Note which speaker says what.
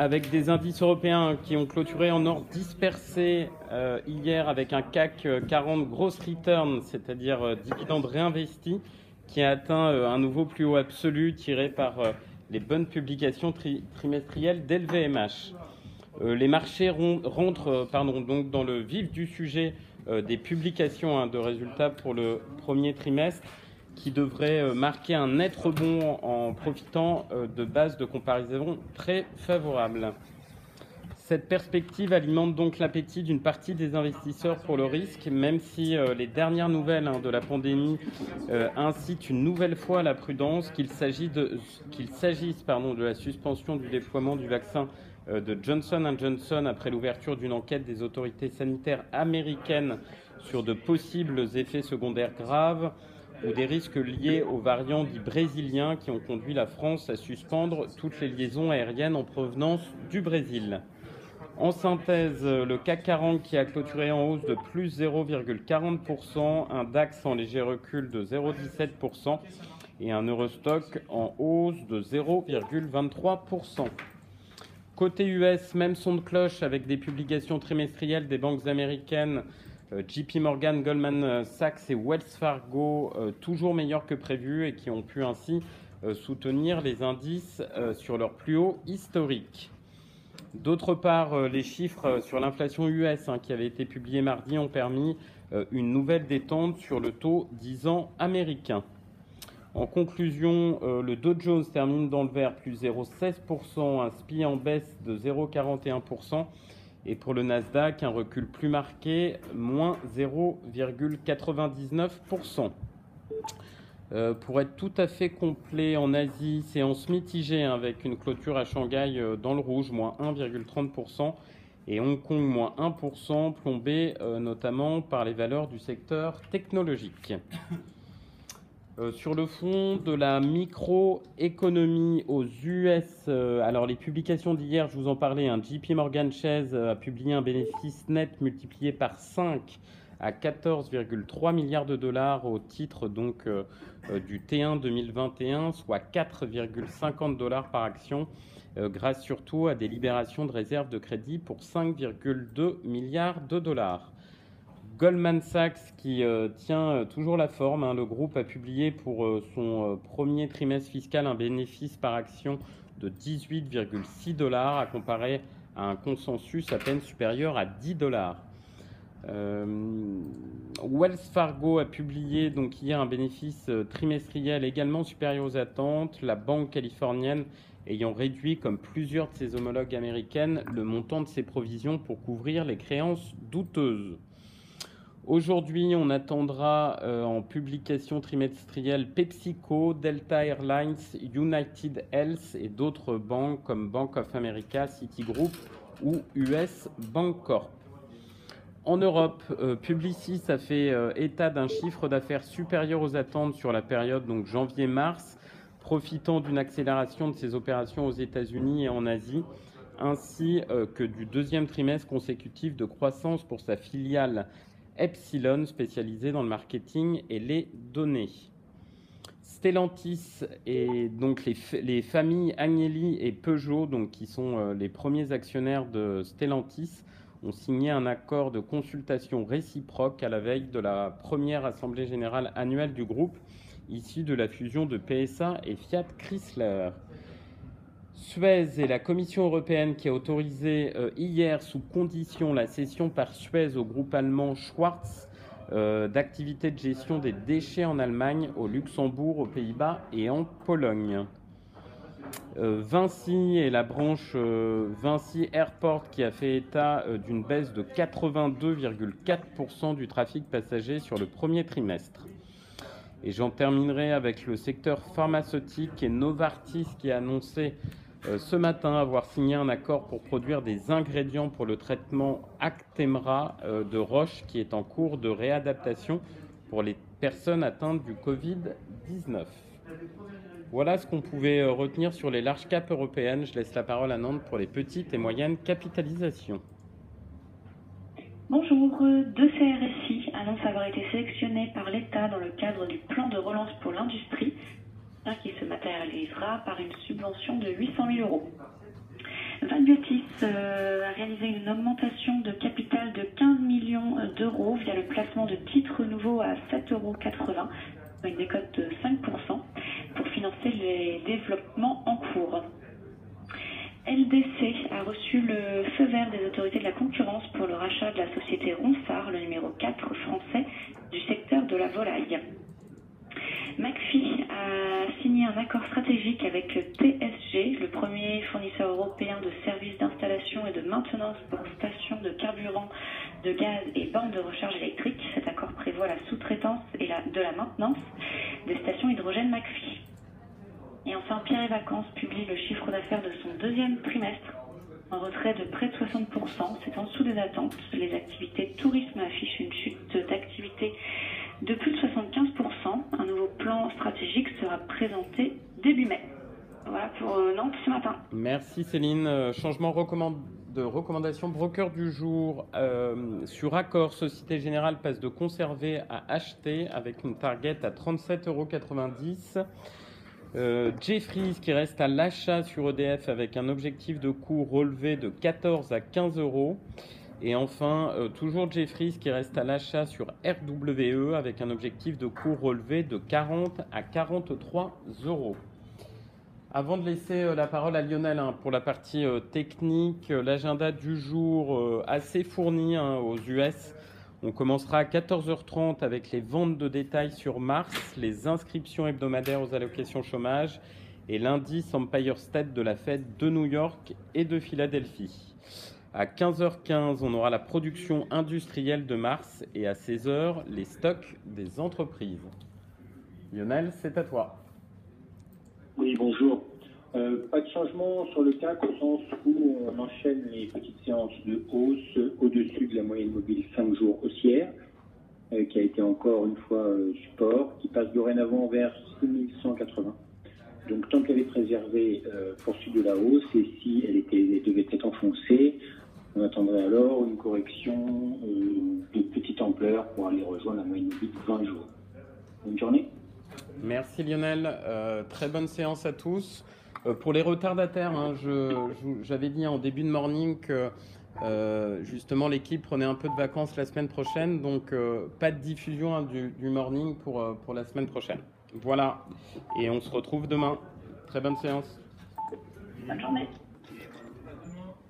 Speaker 1: avec des indices européens qui ont clôturé en or dispersé euh, hier avec un CAC 40 gross return, c'est-à-dire euh, dividende réinvesti, qui a atteint euh, un nouveau plus haut absolu tiré par les bonnes publications trimestrielles d'LVMH. les marchés rentrent donc dans le vif du sujet des publications hein, de résultats pour le premier trimestre qui devrait euh, marquer un net rebond en profitant euh, de bases de comparaison très favorables. Cette perspective alimente donc l'appétit d'une partie des investisseurs pour le risque, même si euh, les dernières nouvelles hein, de la pandémie incitent une nouvelle fois à la prudence, qu'il s'agisse de, de la suspension du déploiement du vaccin de Johnson Johnson après l'ouverture d'une enquête des autorités sanitaires américaines sur de possibles effets secondaires graves, ou des risques liés aux variants dits brésiliens qui ont conduit la France à suspendre toutes les liaisons aériennes en provenance du Brésil. En synthèse, le CAC 40 qui a clôturé en hausse de plus 0,40%, un DAX en léger recul de 0,17% et un Eurostock en hausse de 0,23%. Côté US, même son de cloche avec des publications trimestrielles des banques américaines JP Morgan, Goldman euh, Sachs et Wells Fargo euh, toujours meilleurs que prévu et qui ont pu ainsi soutenir les indices sur leur plus haut historique. D'autre part, les chiffres sur l'inflation US hein, qui avaient été publiés mardi ont permis une nouvelle détente sur le taux 10 ans américain. En conclusion, le Dow Jones termine dans le vert plus 0,16%, un SPI en baisse de 0,41%. Et pour le Nasdaq, un recul plus marqué, moins 0,99%. Euh, pour être tout à fait complet en Asie, séance mitigée hein, avec une clôture à Shanghai euh, dans le rouge, moins 1,30%, et Hong Kong, moins 1%, plombé euh, notamment par les valeurs du secteur technologique. Euh, sur le fond de la microéconomie aux US, euh, alors les publications d'hier, je vous en parlais, un hein, JP Morgan Chase euh, a publié un bénéfice net multiplié par 5 à 14,3 milliards de dollars au titre donc du T1 2021, soit 4,50 dollars par action, grâce surtout à des libérations de réserves de crédit pour 5,2 milliards de dollars. Goldman Sachs qui euh, tient euh, toujours la forme. Hein. Le groupe a publié pour euh, son premier trimestre fiscal un bénéfice par action de 18,6 dollars à comparer à un consensus à peine supérieur à 10 dollars. Wells Fargo a publié donc hier un bénéfice trimestriel également supérieur aux attentes, la banque californienne ayant réduit, comme plusieurs de ses homologues américaines, le montant de ses provisions pour couvrir les créances douteuses. Aujourd'hui, on attendra euh, en publication trimestrielle PepsiCo, Delta Airlines, United Health et d'autres banques comme Bank of America, Citigroup ou US Bancorp. En Europe, euh, Publicis a fait euh, état d'un chiffre d'affaires supérieur aux attentes sur la période janvier-mars, profitant d'une accélération de ses opérations aux États-Unis et en Asie, ainsi que du deuxième trimestre consécutif de croissance pour sa filiale Epsilon spécialisé dans le marketing et les données. Stellantis et donc les, familles Agnelli et Peugeot, donc qui sont euh, les premiers actionnaires de Stellantis, ont signé un accord de consultation réciproque à la veille de la première assemblée générale annuelle du groupe, issue de la fusion de PSA et Fiat Chrysler. Suez et la Commission européenne qui a autorisé euh, hier sous condition la cession par Suez au groupe allemand Schwarz euh, d'activités de gestion des déchets en Allemagne, au Luxembourg, aux Pays-Bas et en Pologne. Euh, Vinci et la branche Vinci Airport qui a fait état d'une baisse de 82,4% du trafic passager sur le premier trimestre. Et j'en terminerai avec le secteur pharmaceutique et Novartis qui a annoncé euh, ce matin avoir signé un accord pour produire des ingrédients pour le traitement Actemra euh, de Roche qui est en cours de réadaptation pour les personnes atteintes du Covid-19. Voilà ce qu'on pouvait euh, retenir sur les larges caps européennes. Je laisse la parole à Nantes pour les petites et moyennes capitalisations.
Speaker 2: Bonjour, deux CRSI annoncent avoir été sélectionnés par l'État dans le cadre du plan de relance pour l'industrie qui se matérialisera par une subvention de 800 000 euros. Biotis euh, a réalisé une augmentation de capital de 15 millions d'euros via le placement de titres nouveaux à 7,80 euros, avec des cotes de 5%, pour financer les développements en cours. LDC a reçu le feu vert des autorités de la concurrence pour le rachat de la société Ronsard, le numéro 4 français du secteur de la volaille. McPhee a un accord stratégique avec TSG, le premier fournisseur européen de services d'installation et de maintenance pour stations de carburant, de gaz et bornes de recharge électrique. Cet accord prévoit la sous-traitance et la, de la maintenance des stations hydrogène McPhee. Et enfin, Pierre et Vacances publie le chiffre d'affaires de son deuxième trimestre en retrait de près de 60%. C'est en dessous des attentes. Les activités tourisme affichent une chute d'activité de plus de 75%. Stratégique sera présenté début mai. Voilà pour euh, Nantes ce matin.
Speaker 1: Merci Céline. Euh, changement de recommandation broker du jour euh, sur accord Société Générale passe de conserver à acheter avec une target à 37,90 euros. Jeffries qui reste à l'achat sur EDF avec un objectif de coût relevé de 14 à 15 euros. Et enfin, euh, toujours Jeffries qui reste à l'achat sur RWE avec un objectif de coût relevé de 40 à 43 euros. Avant de laisser euh, la parole à Lionel hein, pour la partie technique, l'agenda du jour assez fourni hein, aux US on commencera à 14h30 avec les ventes de détail sur mars, les inscriptions hebdomadaires aux allocations chômage et l'indice Empire State de la Fed de New York et de Philadelphie. À 15h15, on aura la production industrielle de mars et à 16h, les stocks des entreprises. Lionel, c'est à toi.
Speaker 3: Oui, bonjour. Euh, pas de changement sur le CAC au sens où on enchaîne les petites séances de hausse au-dessus de la moyenne mobile 5 jours haussière, euh, qui a été encore une fois euh, support, qui passe dorénavant vers 6180. Donc tant qu'elle est préservée, poursuite de la hausse, et si elle, était, devait être enfoncée, on attendrait alors une correction de petite ampleur pour aller rejoindre la moyenne mobile 20 jours. Bonne journée.
Speaker 1: Merci Lionel. très bonne séance à tous. Euh, pour les retardataires, hein, j'avais dit en début de morning que euh, justement l'équipe prenait un peu de vacances la semaine prochaine, donc euh, pas de diffusion hein, du, du, morning pour, pour la semaine prochaine. Voilà, et on se retrouve demain. Très bonne séance.
Speaker 2: Bonne journée.